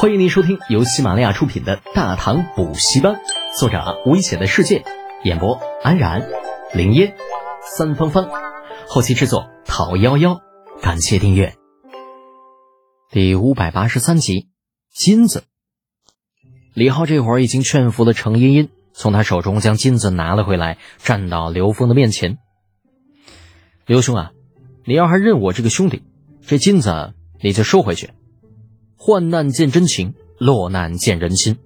欢迎您收听由喜马拉雅出品的《大唐补习班》，作者危险的世界，演播安然、林烟、三芳芳，后期制作陶幺幺。感谢订阅。第五百八十三集，金子。李浩这会儿已经劝服了程茵茵，从他手中将金子拿了回来，站到刘峰的面前。刘兄啊，你要还认我这个兄弟，这金子你就收回去。患难见真情，落难见人心。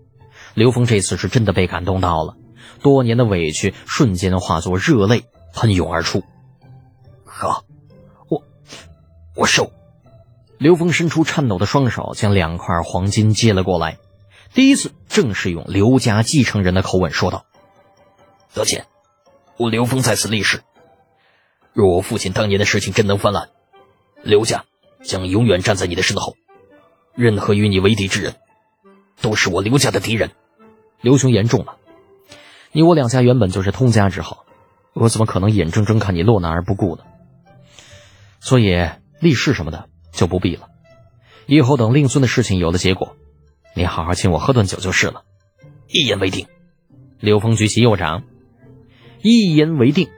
刘峰这次是真的被感动到了，多年的委屈瞬间化作热泪喷涌而出。好，我我收。刘峰伸出颤抖的双手，将两块黄金接了过来，第一次正式用刘家继承人的口吻说道：“德简，我刘峰在此立誓，若我父亲当年的事情真能翻案，刘家将永远站在你的身后。”任何与你为敌之人，都是我刘家的敌人。刘兄言重了，你我两家原本就是通家之好，我怎么可能眼睁睁看你落难而不顾呢？所以立誓什么的就不必了。以后等令孙的事情有了结果，你好好请我喝顿酒就是了。一言为定。刘峰举起右掌，一言为定。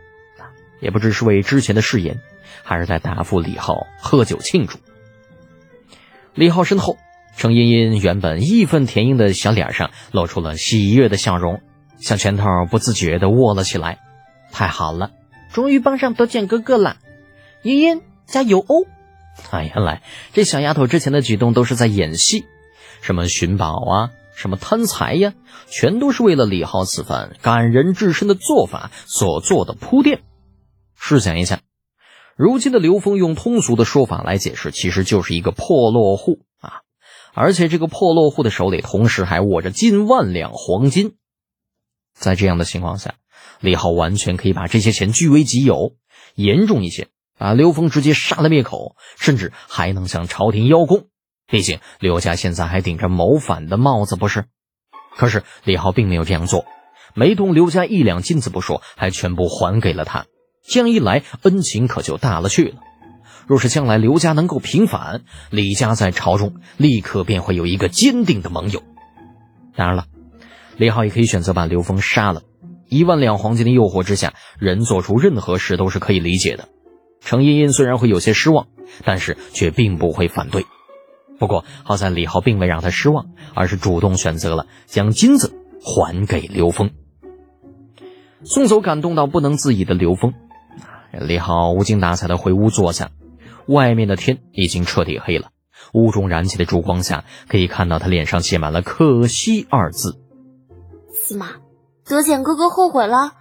也不知是为之前的誓言，还是在答复李浩喝酒庆祝。李浩身后，程茵茵原本义愤填膺的小脸上露出了喜悦的笑容，小拳头不自觉地握了起来。太好了，终于帮上德简哥哥了！茵茵加油哦！啊，原来这小丫头之前的举动都是在演戏，什么寻宝啊，什么贪财呀，全都是为了李浩此番感人至深的做法所做的铺垫。试想一下。如今的刘峰用通俗的说法来解释，其实就是一个破落户啊！而且这个破落户的手里同时还握着近万两黄金。在这样的情况下，李浩完全可以把这些钱据为己有，严重一些，把刘峰直接杀了灭口，甚至还能向朝廷邀功。毕竟刘家现在还顶着谋反的帽子，不是？可是李浩并没有这样做，没动刘家一两金子不说，还全部还给了他。这样一来，恩情可就大了去了。若是将来刘家能够平反，李家在朝中立刻便会有一个坚定的盟友。当然了，李浩也可以选择把刘峰杀了。一万两黄金的诱惑之下，人做出任何事都是可以理解的。程茵茵虽然会有些失望，但是却并不会反对。不过好在李浩并未让他失望，而是主动选择了将金子还给刘峰，送走感动到不能自已的刘峰。李浩无精打采的回屋坐下，外面的天已经彻底黑了。屋中燃起的烛光下，可以看到他脸上写满了“可惜”二字。司马，德简哥哥后悔了。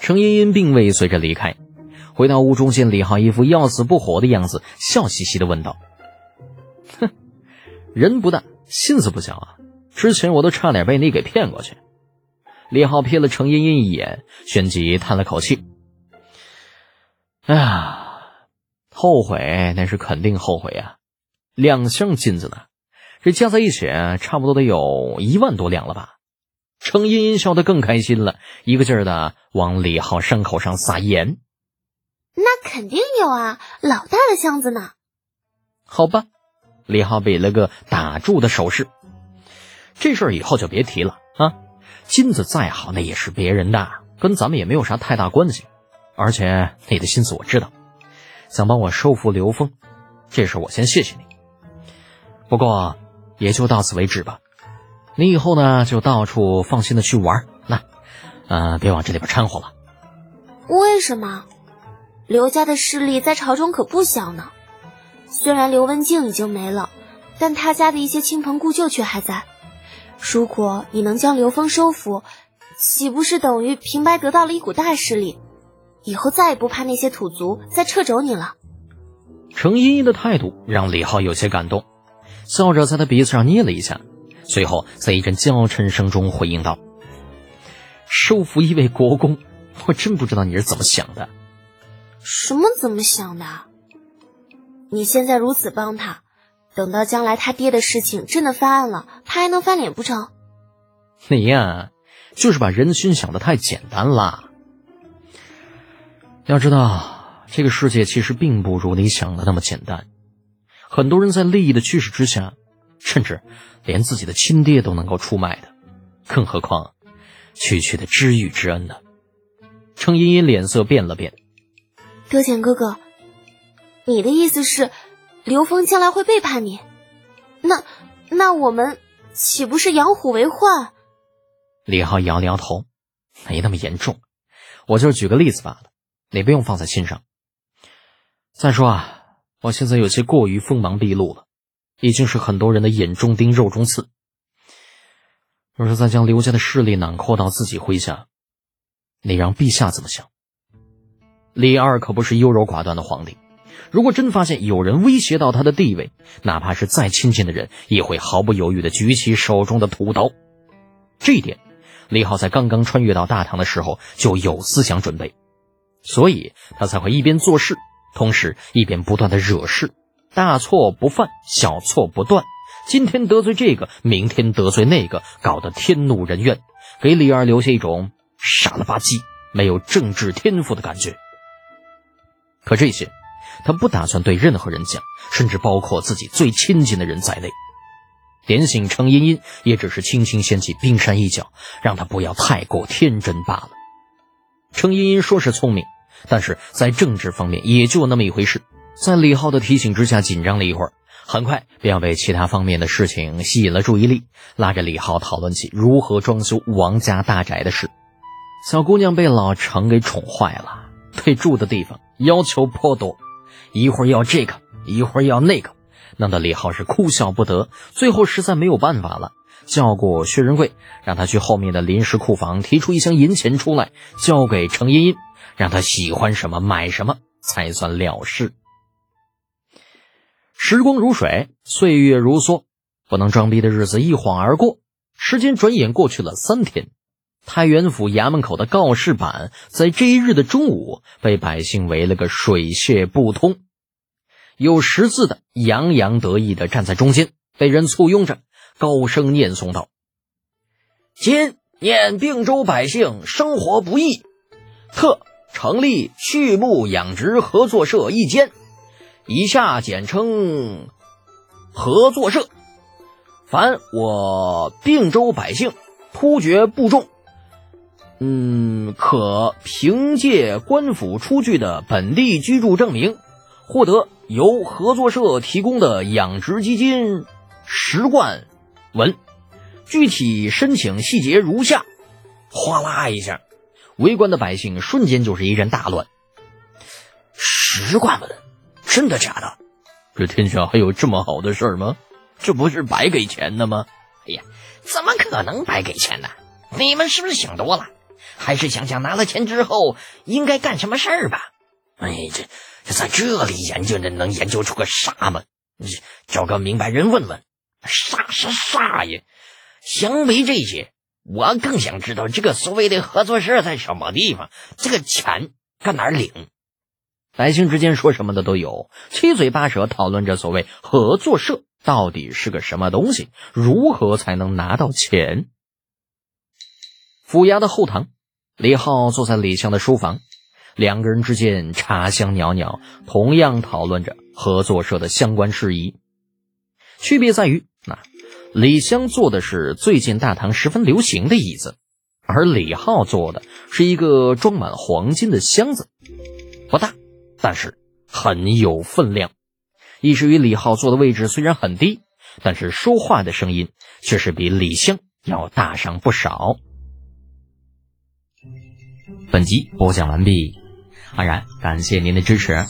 程茵茵并未随着离开，回到屋中见李浩一副要死不活的样子，笑嘻嘻的问道：“哼，人不大，心思不小啊！之前我都差点被你给骗过去。”李浩瞥了程茵茵一眼，旋即叹了口气。哎呀，后悔那是肯定后悔啊！两箱金子呢，这加在一起差不多得有一万多两了吧？程茵茵笑得更开心了，一个劲儿的往李浩伤口上撒盐。那肯定有啊，老大的箱子呢。好吧，李浩比了个打住的手势。这事儿以后就别提了啊！金子再好，那也是别人的，跟咱们也没有啥太大关系。而且你的心思我知道，想帮我收服刘峰，这事我先谢谢你。不过也就到此为止吧。你以后呢就到处放心的去玩，那，呃，别往这里边掺和了。为什么？刘家的势力在朝中可不小呢。虽然刘文静已经没了，但他家的一些亲朋故旧却还在。如果你能将刘峰收服，岂不是等于平白得到了一股大势力？以后再也不怕那些土族再掣肘你了。程依依的态度让李浩有些感动，笑着在他鼻子上捏了一下，随后在一阵娇嗔声中回应道：“收服一位国公，我真不知道你是怎么想的。”“什么怎么想的？你现在如此帮他，等到将来他爹的事情真的翻案了，他还能翻脸不成？”“你呀，就是把人心想的太简单了。”要知道，这个世界其实并不如你想的那么简单。很多人在利益的驱使之下，甚至连自己的亲爹都能够出卖的，更何况区区的知遇之恩呢？程茵茵脸色变了变，德贤哥哥，你的意思是刘峰将来会背叛你？那那我们岂不是养虎为患？李浩摇了摇头，没那么严重，我就是举个例子罢了，你不用放在心上。再说啊，我现在有些过于锋芒毕露了，已经是很多人的眼中钉、肉中刺。若是再将刘家的势力囊括到自己麾下，你让陛下怎么想？李二可不是优柔寡断的皇帝，如果真发现有人威胁到他的地位，哪怕是再亲近的人，也会毫不犹豫的举起手中的屠刀。这一点，李浩在刚刚穿越到大唐的时候就有思想准备，所以他才会一边做事。同时，一边不断的惹事，大错不犯，小错不断。今天得罪这个，明天得罪那个，搞得天怒人怨，给李二留下一种傻了吧唧、没有政治天赋的感觉。可这些，他不打算对任何人讲，甚至包括自己最亲近的人在内。点醒程茵茵，也只是轻轻掀起冰山一角，让他不要太过天真罢了。程茵茵说是聪明。但是在政治方面也就那么一回事，在李浩的提醒之下，紧张了一会儿，很快便被其他方面的事情吸引了注意力，拉着李浩讨论起如何装修王家大宅的事。小姑娘被老程给宠坏了，对住的地方要求颇多，一会儿要这个，一会儿要那个，弄得李浩是哭笑不得。最后实在没有办法了，叫过薛仁贵，让他去后面的临时库房提出一箱银钱出来，交给程茵茵。让他喜欢什么买什么才算了事。时光如水，岁月如梭，不能装逼的日子一晃而过。时间转眼过去了三天，太原府衙门口的告示板在这一日的中午被百姓围了个水泄不通。有识字的洋洋得意的站在中间，被人簇拥着，高声念诵道：“今念并州百姓生活不易，特。”成立畜牧养殖合作社一间，以下简称合作社。凡我并州百姓突厥部众，嗯，可凭借官府出具的本地居住证明，获得由合作社提供的养殖基金十贯。文具体申请细节如下：哗啦一下。围观的百姓瞬间就是一阵大乱。十贯文，真的假的？这天下还有这么好的事儿吗？这不是白给钱的吗？哎呀，怎么可能白给钱呢？你们是不是想多了？还是想想拿了钱之后应该干什么事儿吧？哎，这这在这里研究，能研究出个啥吗？找个明白人问问，啥啥啥呀？相比这些。我更想知道这个所谓的合作社在什么地方，这个钱搁哪儿领？百姓之间说什么的都有，七嘴八舌讨论着所谓合作社到底是个什么东西，如何才能拿到钱？府衙的后堂，李浩坐在李湘的书房，两个人之间茶香袅袅，同样讨论着合作社的相关事宜。区别在于，那。李湘坐的是最近大唐十分流行的椅子，而李浩坐的是一个装满黄金的箱子，不大，但是很有分量，以至于李浩坐的位置虽然很低，但是说话的声音却是比李湘要大上不少。本集播讲完毕，安然感谢您的支持。